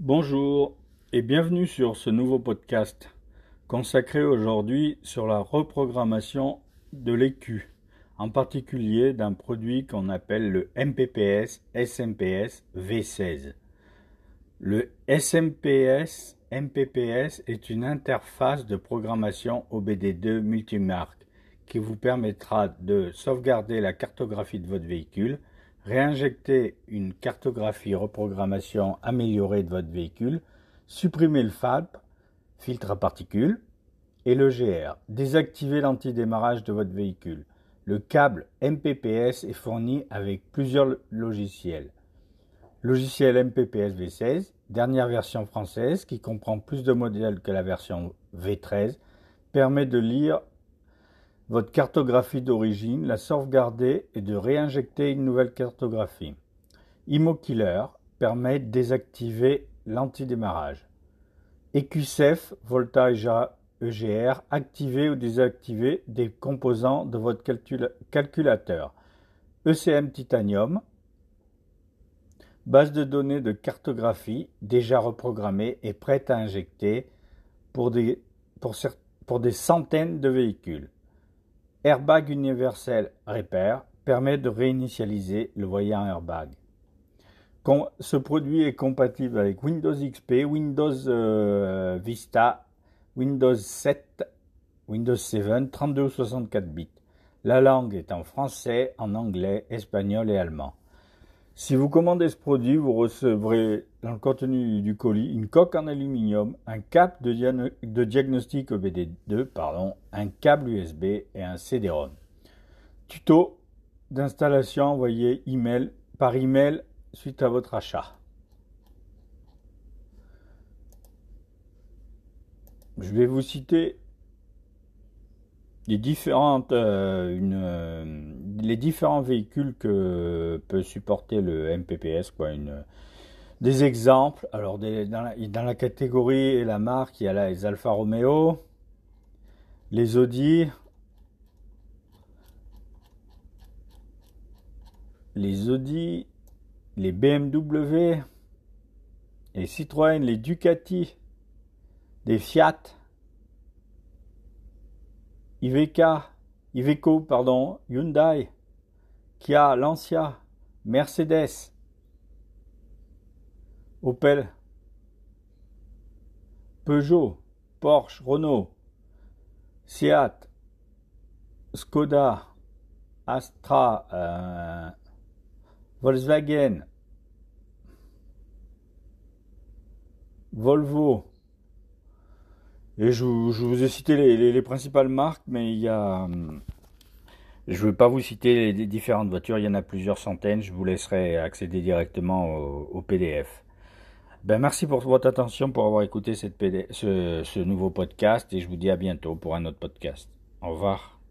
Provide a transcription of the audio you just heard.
Bonjour et bienvenue sur ce nouveau podcast consacré aujourd'hui sur la reprogrammation de l'écu, en particulier d'un produit qu'on appelle le MPPS SMPS V16. Le SMPS MPPS est une interface de programmation OBD2 multimarque qui vous permettra de sauvegarder la cartographie de votre véhicule, réinjecter une cartographie reprogrammation améliorée de votre véhicule, supprimer le FAP, filtre à particules, et le GR, désactiver l'antidémarrage de votre véhicule. Le câble MPPS est fourni avec plusieurs logiciels. Logiciel MPPS V16, dernière version française qui comprend plus de modèles que la version V13, permet de lire votre cartographie d'origine, la sauvegarder et de réinjecter une nouvelle cartographie. ImoKiller permet de désactiver l'antidémarrage. EQCEF Voltage EGR activer ou désactiver des composants de votre calculateur. ECM Titanium base de données de cartographie déjà reprogrammée et prête à injecter pour des centaines de véhicules. Airbag universel Repair permet de réinitialiser le voyant airbag. Ce produit est compatible avec Windows XP, Windows euh, Vista, Windows 7, Windows 7, 32 ou 64 bits. La langue est en français, en anglais, espagnol et allemand. Si vous commandez ce produit, vous recevrez dans le contenu du colis une coque en aluminium, un cap de, diagnostic OBD2, pardon, un câble USB et un CD-ROM. Tuto d'installation envoyé email, par email suite à votre achat. Je vais vous citer les différentes euh, une, euh, les différents véhicules que peut supporter le MPPS quoi une des exemples. Alors dans, la, catégorie et la marque il y a les Alfa Romeo les Audi les Audi les BMW les Citroën les Ducati les Fiat Iveca, Iveco, pardon, Hyundai, Kia, Lancia, Mercedes, Opel, Peugeot, Porsche, Renault, Seat, Skoda, Astra, euh, Volkswagen, Volvo, et je, vous ai cité les, principales marques, mais il y a. Hum, je ne vais pas vous citer les, différentes voitures, il y en a plusieurs centaines. Je vous laisserai accéder directement au, PDF. Ben, merci pour votre attention, pour avoir écouté cette ce nouveau podcast, et je vous dis à bientôt pour un autre podcast. Au revoir.